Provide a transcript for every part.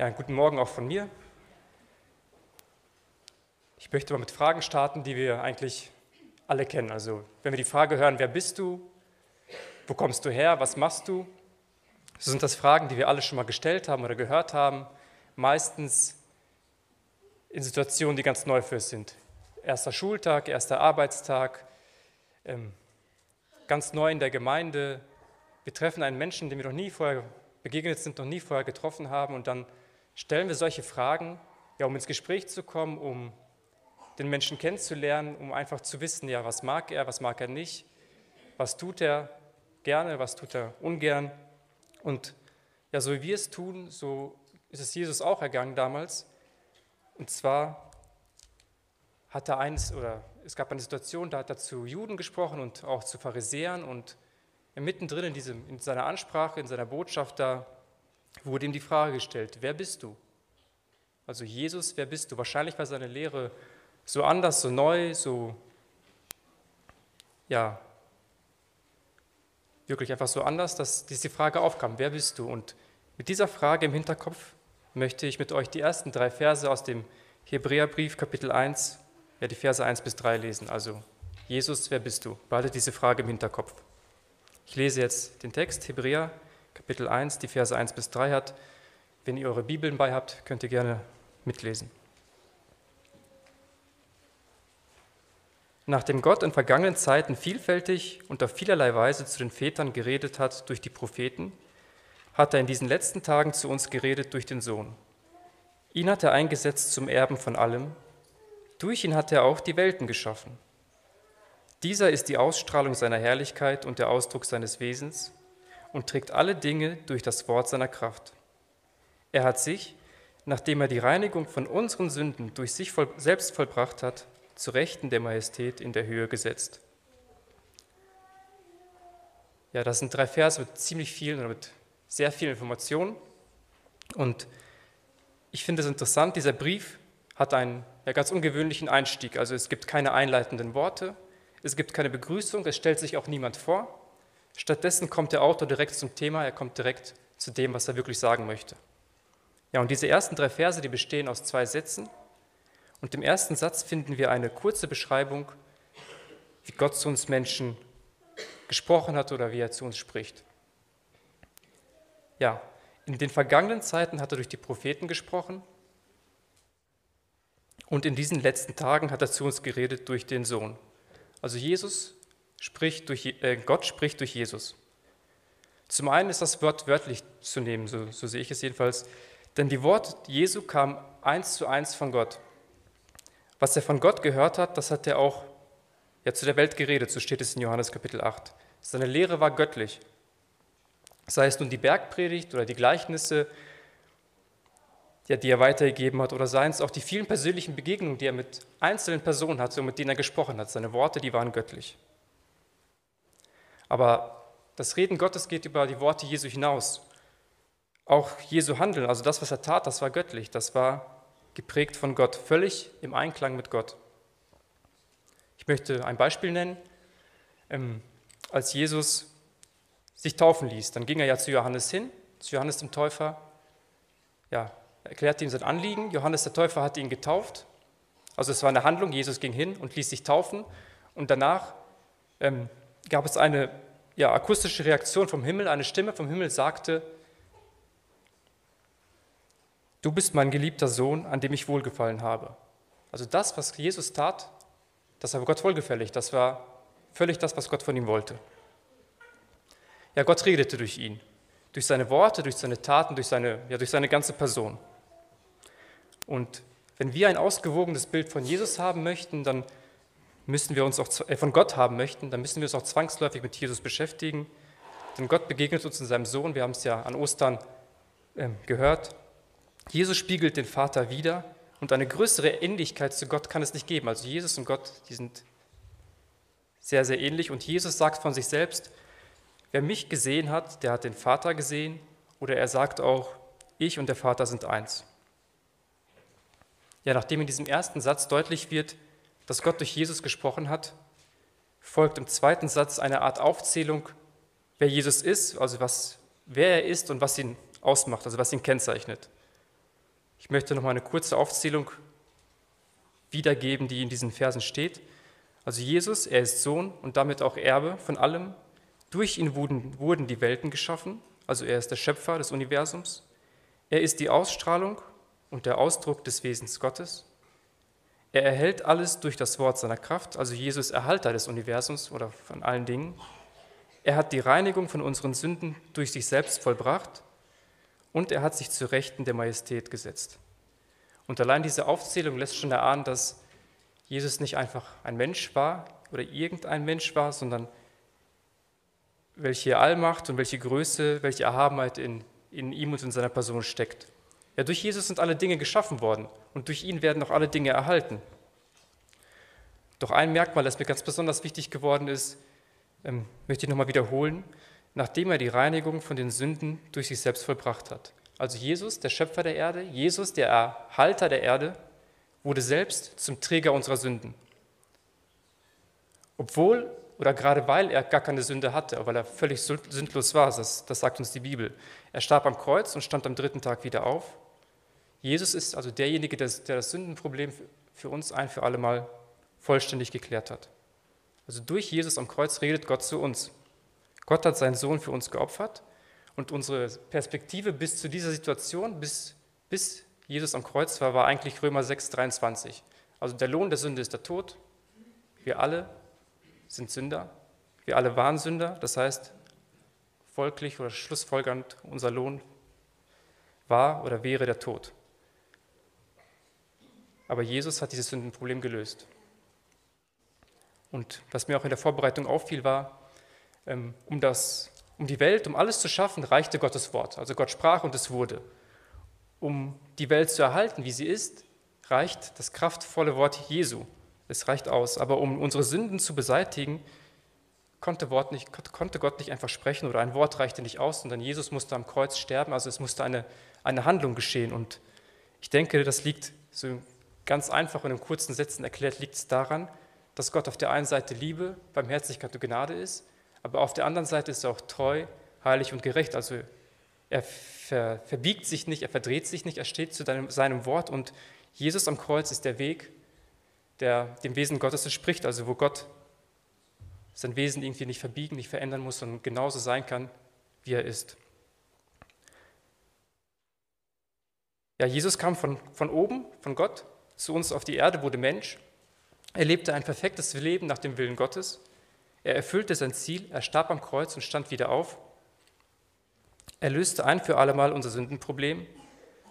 Ja, guten Morgen auch von mir. Ich möchte mal mit Fragen starten, die wir eigentlich alle kennen. Also, wenn wir die Frage hören, wer bist du? Wo kommst du her? Was machst du? So sind das Fragen, die wir alle schon mal gestellt haben oder gehört haben, meistens in Situationen, die ganz neu für uns sind. Erster Schultag, erster Arbeitstag, ähm, ganz neu in der Gemeinde. Wir treffen einen Menschen, dem wir noch nie vorher begegnet sind, noch nie vorher getroffen haben und dann stellen wir solche Fragen, ja, um ins Gespräch zu kommen, um den Menschen kennenzulernen, um einfach zu wissen, ja, was mag er, was mag er nicht, was tut er gerne, was tut er ungern. Und ja, so wie wir es tun, so ist es Jesus auch ergangen damals. Und zwar hat er eins, oder es gab eine Situation, da hat er zu Juden gesprochen und auch zu Pharisäern und mittendrin in, diesem, in seiner Ansprache, in seiner Botschaft, da wurde ihm die Frage gestellt, wer bist du? Also Jesus, wer bist du? Wahrscheinlich war seine Lehre so anders, so neu, so, ja, wirklich einfach so anders, dass diese Frage aufkam, wer bist du? Und mit dieser Frage im Hinterkopf möchte ich mit euch die ersten drei Verse aus dem Hebräerbrief Kapitel 1, ja die Verse 1 bis 3 lesen. Also, Jesus, wer bist du? Behaltet diese Frage im Hinterkopf. Ich lese jetzt den Text, Hebräer Kapitel 1, die Verse 1 bis 3 hat. Wenn ihr eure Bibeln bei habt, könnt ihr gerne mitlesen. Nachdem Gott in vergangenen Zeiten vielfältig und auf vielerlei Weise zu den Vätern geredet hat durch die Propheten, hat er in diesen letzten Tagen zu uns geredet durch den Sohn. Ihn hat er eingesetzt zum Erben von allem. Durch ihn hat er auch die Welten geschaffen. Dieser ist die Ausstrahlung seiner Herrlichkeit und der Ausdruck seines Wesens und trägt alle Dinge durch das Wort seiner Kraft. Er hat sich, nachdem er die Reinigung von unseren Sünden durch sich selbst vollbracht hat, zu Rechten der Majestät in der Höhe gesetzt. Ja, das sind drei Verse mit ziemlich vielen oder mit sehr vielen Informationen. Und ich finde es interessant, dieser Brief hat einen ja, ganz ungewöhnlichen Einstieg. Also es gibt keine einleitenden Worte, es gibt keine Begrüßung, es stellt sich auch niemand vor. Stattdessen kommt der Autor direkt zum Thema, er kommt direkt zu dem, was er wirklich sagen möchte. Ja, und diese ersten drei Verse, die bestehen aus zwei Sätzen. Und im ersten Satz finden wir eine kurze Beschreibung, wie Gott zu uns Menschen gesprochen hat oder wie er zu uns spricht. Ja, in den vergangenen Zeiten hat er durch die Propheten gesprochen und in diesen letzten Tagen hat er zu uns geredet durch den Sohn. Also Jesus spricht durch, äh, Gott spricht durch Jesus. Zum einen ist das Wort wörtlich zu nehmen, so, so sehe ich es jedenfalls, denn die Worte Jesu kamen eins zu eins von Gott. Was er von Gott gehört hat, das hat er auch ja, zu der Welt geredet, so steht es in Johannes Kapitel 8. Seine Lehre war göttlich. Sei es nun die Bergpredigt oder die Gleichnisse, ja, die er weitergegeben hat, oder seien es auch die vielen persönlichen Begegnungen, die er mit einzelnen Personen hatte und mit denen er gesprochen hat. Seine Worte, die waren göttlich. Aber das Reden Gottes geht über die Worte Jesu hinaus. Auch Jesu Handeln, also das, was er tat, das war göttlich, das war geprägt von Gott, völlig im Einklang mit Gott. Ich möchte ein Beispiel nennen. Ähm, als Jesus sich taufen ließ, dann ging er ja zu Johannes hin, zu Johannes dem Täufer, ja, erklärte ihm sein Anliegen. Johannes der Täufer hatte ihn getauft. Also es war eine Handlung, Jesus ging hin und ließ sich taufen. Und danach ähm, gab es eine ja, akustische Reaktion vom Himmel, eine Stimme vom Himmel sagte, du bist mein geliebter Sohn, an dem ich wohlgefallen habe. Also das, was Jesus tat, das war Gott wohlgefällig, das war völlig das, was Gott von ihm wollte. Ja, Gott redete durch ihn, durch seine Worte, durch seine Taten, durch seine, ja, durch seine ganze Person. Und wenn wir ein ausgewogenes Bild von Jesus haben möchten, dann müssen wir uns auch äh, von Gott haben möchten, dann müssen wir uns auch zwangsläufig mit Jesus beschäftigen. Denn Gott begegnet uns in seinem Sohn, wir haben es ja an Ostern ähm, gehört. Jesus spiegelt den Vater wieder und eine größere Ähnlichkeit zu Gott kann es nicht geben. Also Jesus und Gott, die sind sehr, sehr ähnlich. Und Jesus sagt von sich selbst, wer mich gesehen hat, der hat den Vater gesehen. Oder er sagt auch, ich und der Vater sind eins. Ja, nachdem in diesem ersten Satz deutlich wird, dass Gott durch Jesus gesprochen hat, folgt im zweiten Satz eine Art Aufzählung, wer Jesus ist, also was, wer er ist und was ihn ausmacht, also was ihn kennzeichnet. Ich möchte noch mal eine kurze Aufzählung wiedergeben, die in diesen Versen steht. Also Jesus, er ist Sohn und damit auch Erbe von allem. Durch ihn wurden, wurden die Welten geschaffen, also er ist der Schöpfer des Universums. Er ist die Ausstrahlung und der Ausdruck des Wesens Gottes. Er erhält alles durch das Wort seiner Kraft, also Jesus Erhalter des Universums oder von allen Dingen. Er hat die Reinigung von unseren Sünden durch sich selbst vollbracht und er hat sich zu Rechten der Majestät gesetzt. Und allein diese Aufzählung lässt schon erahnen, dass Jesus nicht einfach ein Mensch war oder irgendein Mensch war, sondern welche Allmacht und welche Größe, welche Erhabenheit in, in ihm und in seiner Person steckt. Ja, durch Jesus sind alle Dinge geschaffen worden und durch ihn werden auch alle Dinge erhalten. Doch ein Merkmal, das mir ganz besonders wichtig geworden ist, ähm, möchte ich nochmal wiederholen, nachdem er die Reinigung von den Sünden durch sich selbst vollbracht hat. Also Jesus, der Schöpfer der Erde, Jesus, der Erhalter der Erde, wurde selbst zum Träger unserer Sünden. Obwohl oder gerade weil er gar keine Sünde hatte, weil er völlig sündlos war, das, das sagt uns die Bibel. Er starb am Kreuz und stand am dritten Tag wieder auf. Jesus ist also derjenige, der, das Sündenproblem für uns ein für alle Mal vollständig geklärt hat. Also durch Jesus am Kreuz redet Gott zu uns. Gott hat seinen Sohn für uns geopfert und unsere Perspektive bis zu dieser Situation, bis, bis Jesus am Kreuz war, war eigentlich Römer 6, 23. Also der Lohn der Sünde ist der Tod. Wir alle sind Sünder. Wir alle waren Sünder. Das heißt, folglich oder schlussfolgernd, unser Lohn war oder wäre der Tod. Aber Jesus hat dieses Sündenproblem gelöst. Und was mir auch in der Vorbereitung auffiel, war, ähm, um, das, um die Welt, um alles zu schaffen, reichte Gottes Wort. Also Gott sprach und es wurde. Um die Welt zu erhalten, wie sie ist, reicht das kraftvolle Wort Jesu. Es reicht aus. Aber um unsere Sünden zu beseitigen, konnte, Wort nicht, konnte Gott nicht einfach sprechen oder ein Wort reichte nicht aus, sondern Jesus musste am Kreuz sterben. Also es musste eine, eine Handlung geschehen. Und ich denke, das liegt so ganz einfach und in kurzen Sätzen erklärt, liegt es daran, dass Gott auf der einen Seite Liebe, Barmherzigkeit und Gnade ist, aber auf der anderen Seite ist er auch treu, heilig und gerecht. Also er ver, verbiegt sich nicht, er verdreht sich nicht, er steht zu deinem, seinem Wort und Jesus am Kreuz ist der Weg, der dem Wesen Gottes entspricht, also wo Gott sein Wesen irgendwie nicht verbiegen, nicht verändern muss, sondern genauso sein kann, wie er ist. Ja, Jesus kam von, von oben, von Gott, zu uns auf die Erde, wurde Mensch er lebte ein perfektes Leben nach dem Willen Gottes. Er erfüllte sein Ziel, er starb am Kreuz und stand wieder auf. Er löste ein für allemal unser Sündenproblem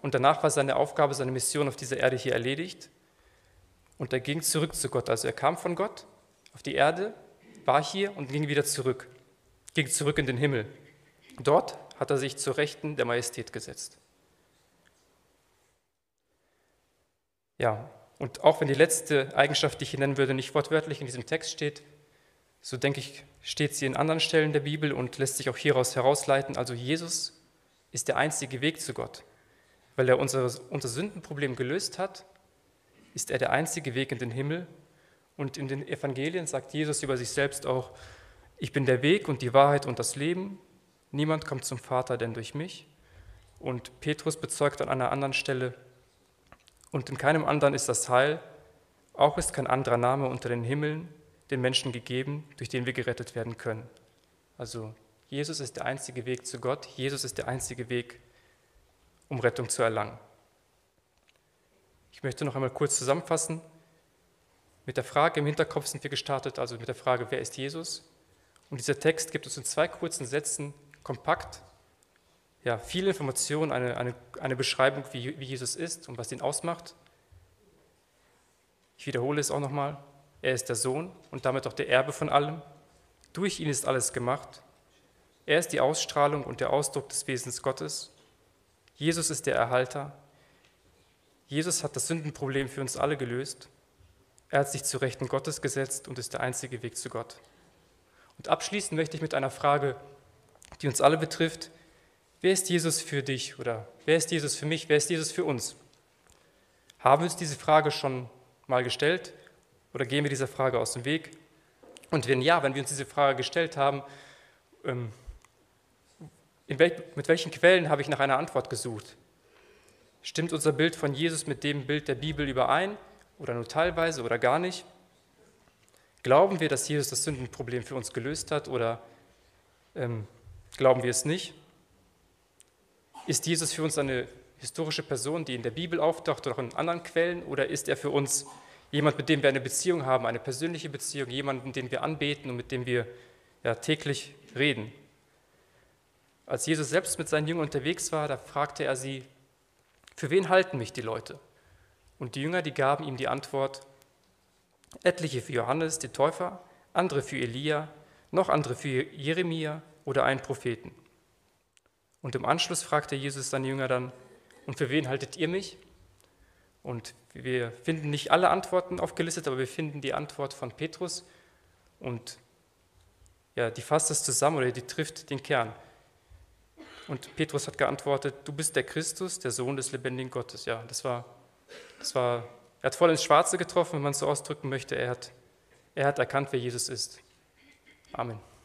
und danach war seine Aufgabe, seine Mission auf dieser Erde hier erledigt. Und er ging zurück zu Gott. Also er kam von Gott auf die Erde, war hier und ging wieder zurück, ging zurück in den Himmel. Dort hat er sich zur Rechten der Majestät gesetzt. Ja, und auch wenn die letzte Eigenschaft, die ich hier nennen würde, nicht wortwörtlich in diesem Text steht, so denke ich, steht sie in anderen Stellen der Bibel und lässt sich auch hieraus herausleiten. Also Jesus ist der einzige Weg zu Gott. Weil er unser, unser Sündenproblem gelöst hat, ist er der einzige Weg in den Himmel. Und in den Evangelien sagt Jesus über sich selbst auch, ich bin der Weg und die Wahrheit und das Leben. Niemand kommt zum Vater denn durch mich. Und Petrus bezeugt an einer anderen Stelle, und in keinem anderen ist das Heil, auch ist kein anderer Name unter den Himmeln den Menschen gegeben, durch den wir gerettet werden können. Also Jesus ist der einzige Weg zu Gott, Jesus ist der einzige Weg, um Rettung zu erlangen. Ich möchte noch einmal kurz zusammenfassen. Mit der Frage im Hinterkopf sind wir gestartet, also mit der Frage, wer ist Jesus? Und dieser Text gibt uns in zwei kurzen Sätzen kompakt ja, viele Informationen, eine, eine, eine Beschreibung, wie, wie Jesus ist und was ihn ausmacht. Ich wiederhole es auch nochmal. Er ist der Sohn und damit auch der Erbe von allem. Durch ihn ist alles gemacht. Er ist die Ausstrahlung und der Ausdruck des Wesens Gottes. Jesus ist der Erhalter. Jesus hat das Sündenproblem für uns alle gelöst. Er hat sich zu Rechten Gottes gesetzt und ist der einzige Weg zu Gott. Und abschließen möchte ich mit einer Frage, die uns alle betrifft, Wer ist Jesus für dich oder wer ist Jesus für mich? Wer ist Jesus für uns? Haben wir uns diese Frage schon mal gestellt oder gehen wir dieser Frage aus dem Weg? Und wenn ja, wenn wir uns diese Frage gestellt haben, ähm, wel mit welchen Quellen habe ich nach einer Antwort gesucht? Stimmt unser Bild von Jesus mit dem Bild der Bibel überein oder nur teilweise oder gar nicht? Glauben wir, dass Jesus das Sündenproblem für uns gelöst hat oder ähm, glauben wir es nicht? Ist Jesus für uns eine historische Person, die in der Bibel auftaucht oder auch in anderen Quellen, oder ist er für uns jemand, mit dem wir eine Beziehung haben, eine persönliche Beziehung, jemanden, den wir anbeten und mit dem wir ja, täglich reden? Als Jesus selbst mit seinen Jüngern unterwegs war, da fragte er sie, für wen halten mich die Leute? Und die Jünger, die gaben ihm die Antwort, etliche für Johannes, den Täufer, andere für Elia, noch andere für Jeremia oder einen Propheten. Und im Anschluss fragte Jesus seine Jünger dann, und für wen haltet ihr mich? Und wir finden nicht alle Antworten aufgelistet, aber wir finden die Antwort von Petrus und ja, die fasst es zusammen oder die trifft den Kern. Und Petrus hat geantwortet, du bist der Christus, der Sohn des lebendigen Gottes. Ja, das war, das war, er hat voll ins Schwarze getroffen, wenn man es so ausdrücken möchte. Er hat, er hat erkannt, wer Jesus ist. Amen.